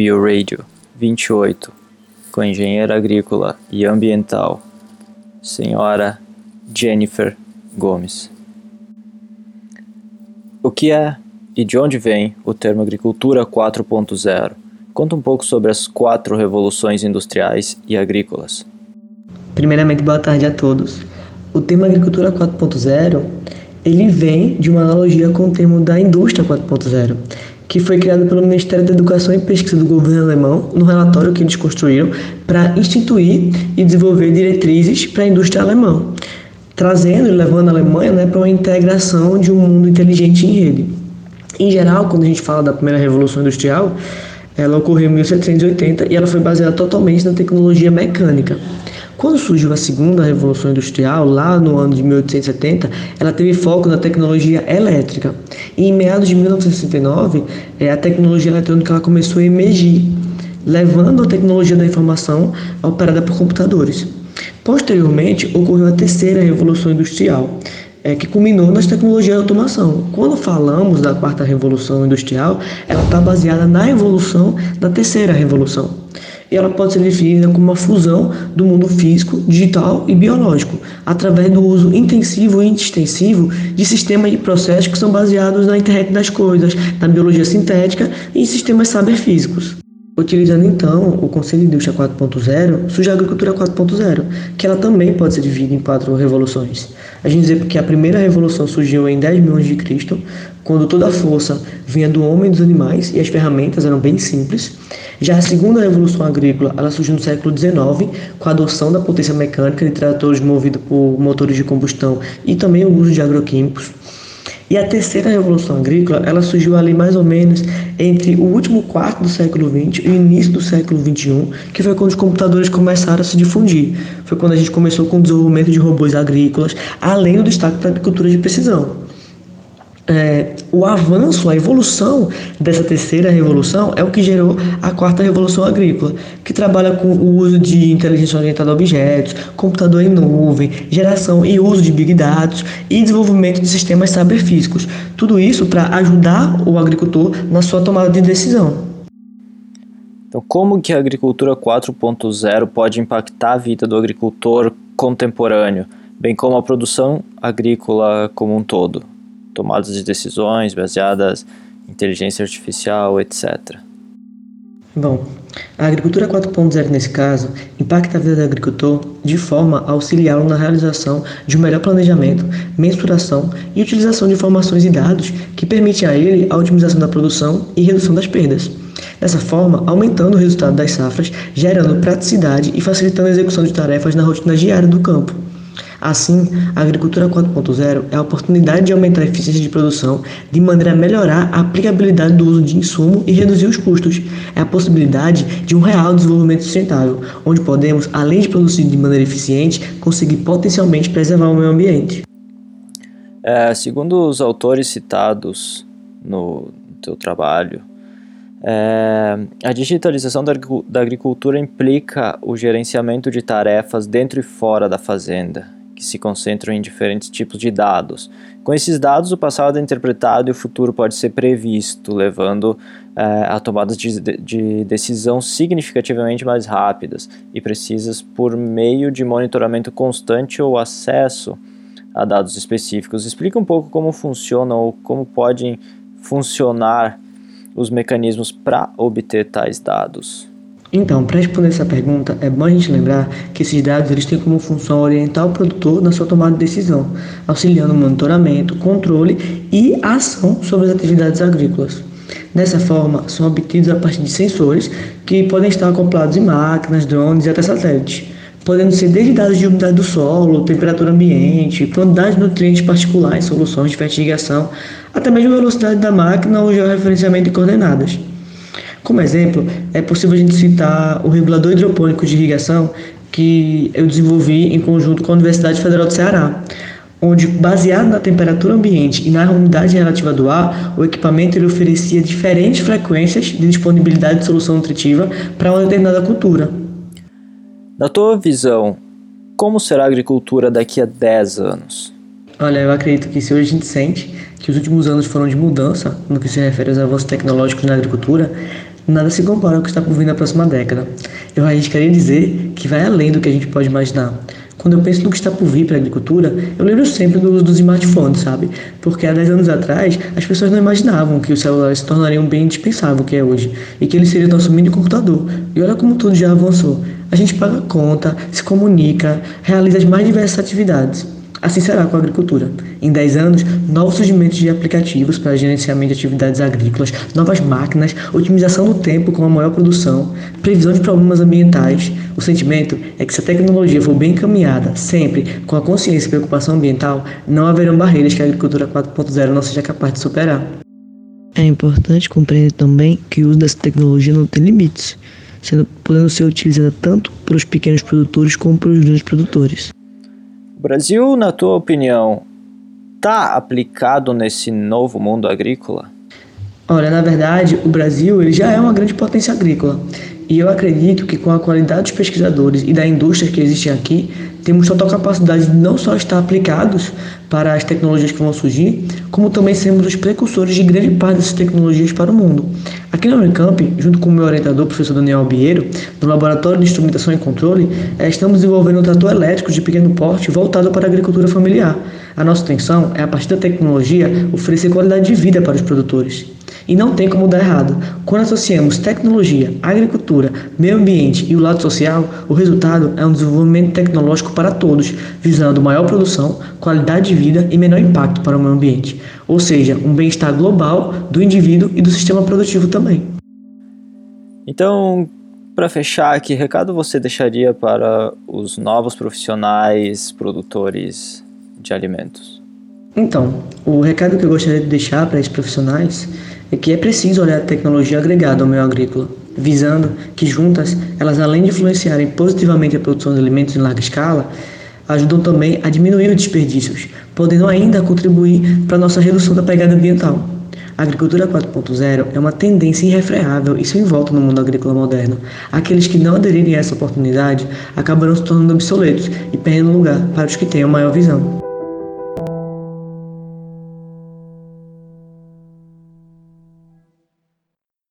BioRadio 28 com engenheira agrícola e ambiental, senhora Jennifer Gomes. O que é e de onde vem o termo agricultura 4.0? Conta um pouco sobre as quatro revoluções industriais e agrícolas. Primeiramente, boa tarde a todos. O termo agricultura 4.0 ele vem de uma analogia com o termo da indústria 4.0, que foi criado pelo Ministério da Educação e Pesquisa do governo alemão no relatório que eles construíram para instituir e desenvolver diretrizes para a indústria alemã, trazendo e levando a Alemanha né, para uma integração de um mundo inteligente em rede. Em geral, quando a gente fala da primeira revolução industrial, ela ocorreu em 1780 e ela foi baseada totalmente na tecnologia mecânica. Quando surgiu a segunda revolução industrial, lá no ano de 1870, ela teve foco na tecnologia elétrica. E em meados de 1969, é, a tecnologia eletrônica ela começou a emergir, levando a tecnologia da informação operada por computadores. Posteriormente, ocorreu a terceira revolução industrial, é, que culminou nas tecnologias de automação. Quando falamos da quarta revolução industrial, ela está baseada na evolução da terceira revolução e ela pode ser definida como uma fusão do mundo físico, digital e biológico, através do uso intensivo e extensivo de sistemas e processos que são baseados na internet das coisas, na biologia sintética e em sistemas cyberfísicos. Utilizando então o conceito de indústria 4.0, surge a agricultura 4.0, que ela também pode ser dividida em quatro revoluções. A gente dizer que a primeira revolução surgiu em 10 mil anos de Cristo, quando toda a força vinha do homem e dos animais e as ferramentas eram bem simples. Já a segunda revolução agrícola, ela surgiu no século XIX, com a adoção da potência mecânica de tratores movidos por motores de combustão e também o uso de agroquímicos. E a terceira revolução agrícola, ela surgiu ali mais ou menos entre o último quarto do século XX e o início do século XXI, que foi quando os computadores começaram a se difundir. Foi quando a gente começou com o desenvolvimento de robôs agrícolas, além do destaque da agricultura de precisão é, o avanço, a evolução dessa terceira revolução é o que gerou a quarta revolução agrícola, que trabalha com o uso de inteligência orientada a objetos, computador em nuvem, geração e uso de big dados e desenvolvimento de sistemas cyberfísicos. Tudo isso para ajudar o agricultor na sua tomada de decisão. Então, como que a agricultura 4.0 pode impactar a vida do agricultor contemporâneo, bem como a produção agrícola como um todo? Tomadas de decisões baseadas em inteligência artificial, etc. Bom, a agricultura 4.0 nesse caso impacta a vida do agricultor de forma a auxiliá-lo na realização de um melhor planejamento, mensuração e utilização de informações e dados que permitem a ele a otimização da produção e redução das perdas. Dessa forma, aumentando o resultado das safras, gerando praticidade e facilitando a execução de tarefas na rotina diária do campo. Assim, a agricultura 4.0 é a oportunidade de aumentar a eficiência de produção de maneira a melhorar a aplicabilidade do uso de insumo e reduzir os custos. É a possibilidade de um real desenvolvimento sustentável, onde podemos, além de produzir de maneira eficiente, conseguir potencialmente preservar o meio ambiente. É, segundo os autores citados no teu trabalho, é, a digitalização da, da agricultura implica o gerenciamento de tarefas dentro e fora da fazenda que se concentram em diferentes tipos de dados. Com esses dados, o passado é interpretado e o futuro pode ser previsto, levando é, a tomadas de, de decisão significativamente mais rápidas e precisas por meio de monitoramento constante ou acesso a dados específicos. Explica um pouco como funciona ou como podem funcionar os mecanismos para obter tais dados. Então, para responder essa pergunta, é bom a gente lembrar que esses dados eles têm como função orientar o produtor na sua tomada de decisão, auxiliando no monitoramento, controle e ação sobre as atividades agrícolas. Dessa forma, são obtidos a partir de sensores que podem estar acoplados em máquinas, drones e até satélites, podendo ser desde dados de umidade do solo, temperatura ambiente, quantidade de nutrientes particulares, soluções de fertigação, até mesmo velocidade da máquina ou georreferenciamento de coordenadas. Como exemplo, é possível a gente citar o regulador hidropônico de irrigação que eu desenvolvi em conjunto com a Universidade Federal do Ceará. onde, baseado na temperatura ambiente e na umidade relativa do ar, o equipamento ele oferecia diferentes frequências de disponibilidade de solução nutritiva para uma determinada cultura. Na tua visão, como será a agricultura daqui a 10 anos? Olha, eu acredito que se hoje a gente sente que os últimos anos foram de mudança no que se refere aos avanços tecnológicos na agricultura, nada se compara ao que está por vir na próxima década. Eu arriscaria dizer que vai além do que a gente pode imaginar. Quando eu penso no que está por vir para a agricultura, eu lembro sempre do uso dos smartphones, sabe? Porque há 10 anos atrás, as pessoas não imaginavam que os celulares se tornariam bem indispensável que é hoje, e que ele seria nosso mini computador. E olha como tudo já avançou. A gente paga conta, se comunica, realiza as mais diversas atividades. Assim será com a agricultura. Em 10 anos, novos surgimentos de aplicativos para gerenciamento de atividades agrícolas, novas máquinas, otimização do tempo com a maior produção, previsão de problemas ambientais. O sentimento é que se a tecnologia for bem encaminhada, sempre com a consciência e preocupação ambiental, não haverão barreiras que a agricultura 4.0 não seja capaz de superar. É importante compreender também que o uso dessa tecnologia não tem limites, sendo podendo ser utilizada tanto para os pequenos produtores como para os grandes produtores. O Brasil, na tua opinião, está aplicado nesse novo mundo agrícola? Olha, na verdade, o Brasil ele já é uma grande potência agrícola. E eu acredito que com a qualidade dos pesquisadores e da indústria que existe aqui, temos total capacidade de não só estar aplicados para as tecnologias que vão surgir, como também sermos os precursores de grande parte dessas tecnologias para o mundo. Aqui na Unicamp, junto com o meu orientador, professor Daniel Albieiro, no Laboratório de Instrumentação e Controle, eh, estamos desenvolvendo um trator elétrico de pequeno porte voltado para a agricultura familiar. A nossa intenção é, a partir da tecnologia, oferecer qualidade de vida para os produtores. E não tem como dar errado. Quando associamos tecnologia, agricultura, meio ambiente e o lado social, o resultado é um desenvolvimento tecnológico para todos, visando maior produção, qualidade de vida e menor impacto para o meio ambiente. Ou seja, um bem-estar global do indivíduo e do sistema produtivo também. Então, para fechar, que recado você deixaria para os novos profissionais produtores de alimentos? Então, o recado que eu gostaria de deixar para esses profissionais é que é preciso olhar a tecnologia agregada ao meio agrícola, visando que juntas elas, além de influenciarem positivamente a produção de alimentos em larga escala, ajudam também a diminuir os desperdícios, podendo ainda contribuir para a nossa redução da pegada ambiental. A agricultura 4.0 é uma tendência irrefreável e sem volta no mundo agrícola moderno. Aqueles que não aderirem a essa oportunidade acabarão se tornando obsoletos e perdendo lugar para os que tenham maior visão.